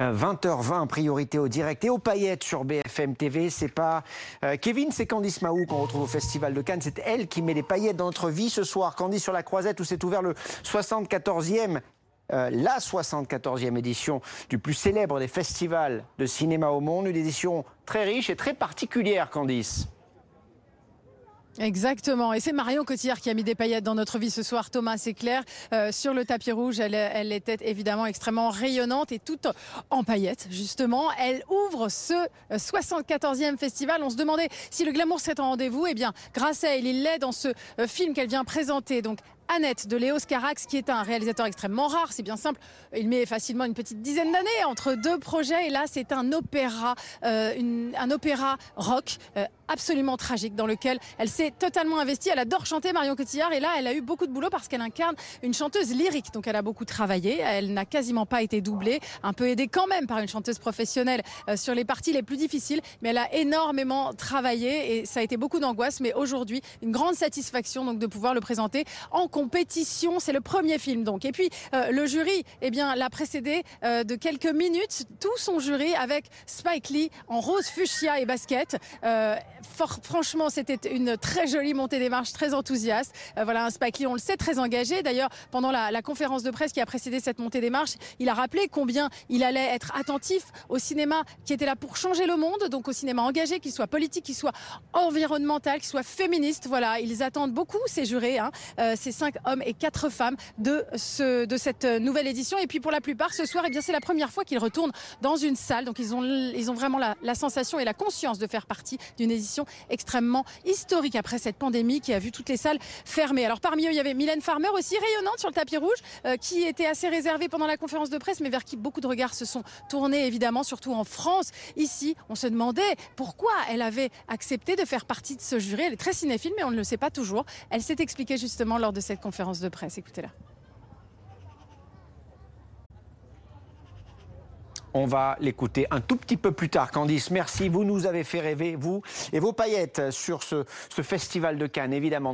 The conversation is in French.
20h20, priorité au direct et aux paillettes sur BFM TV. C'est pas euh, Kevin, c'est Candice Mahou qu'on retrouve au Festival de Cannes. C'est elle qui met les paillettes dans notre vie ce soir. Candice sur la croisette où s'est ouvert le 74e euh, la 74e édition du plus célèbre des festivals de cinéma au monde. Une édition très riche et très particulière, Candice. Exactement. Et c'est Marion Cotillard qui a mis des paillettes dans notre vie ce soir. Thomas, c'est clair. Euh, sur le tapis rouge, elle, elle, était évidemment extrêmement rayonnante et toute en paillettes, justement. Elle ouvre ce 74e festival. On se demandait si le glamour serait en rendez-vous. Eh bien, grâce à elle, il l'est dans ce euh, film qu'elle vient présenter. Donc, Annette de Léo Scarax, qui est un réalisateur extrêmement rare. C'est bien simple. Il met facilement une petite dizaine d'années entre deux projets. Et là, c'est un opéra, euh, un opéra rock euh, absolument tragique dans lequel elle s'est totalement investie. Elle adore chanter Marion Cotillard. Et là, elle a eu beaucoup de boulot parce qu'elle incarne une chanteuse lyrique. Donc, elle a beaucoup travaillé. Elle n'a quasiment pas été doublée. Un peu aidée quand même par une chanteuse professionnelle euh, sur les parties les plus difficiles. Mais elle a énormément travaillé et ça a été beaucoup d'angoisse. Mais aujourd'hui, une grande satisfaction donc de pouvoir le présenter en compétition. C'est le premier film donc. Et puis euh, le jury, eh bien, l'a précédé euh, de quelques minutes. Tout son jury avec Spike Lee en rose fuchsia et basket. Euh, franchement, c'était une très jolie montée des marches, très enthousiaste. Voilà un Spike Lee, on le sait, très engagé. D'ailleurs, pendant la, conférence de presse qui a précédé cette montée des marches, il a rappelé combien il allait être attentif au cinéma qui était là pour changer le monde, donc au cinéma engagé, qu'il soit politique, qu'il soit environnemental, qu'il soit féministe. Voilà, ils attendent beaucoup ces jurés, hein, ces cinq hommes et quatre femmes de, ce, de cette nouvelle édition. Et puis pour la plupart, ce soir, eh c'est la première fois qu'ils retournent dans une salle. Donc ils ont, ils ont vraiment la, sensation et la conscience de faire partie d'une édition extrêmement historique après cette pandémie qui a vu toutes les salles fermées. Alors parmi eux, il y avait Mylène Farmer aussi rayonnante sur le tapis rouge, euh, qui était assez réservée pendant la conférence de presse, mais vers qui beaucoup de regards se sont tournés, évidemment, surtout en France. Ici, on se demandait pourquoi elle avait accepté de faire partie de ce jury. Elle est très cinéphile, mais on ne le sait pas toujours. Elle s'est expliquée justement lors de conférence de presse. Écoutez-la. On va l'écouter un tout petit peu plus tard. Candice, merci. Vous nous avez fait rêver, vous et vos paillettes, sur ce festival de Cannes, évidemment.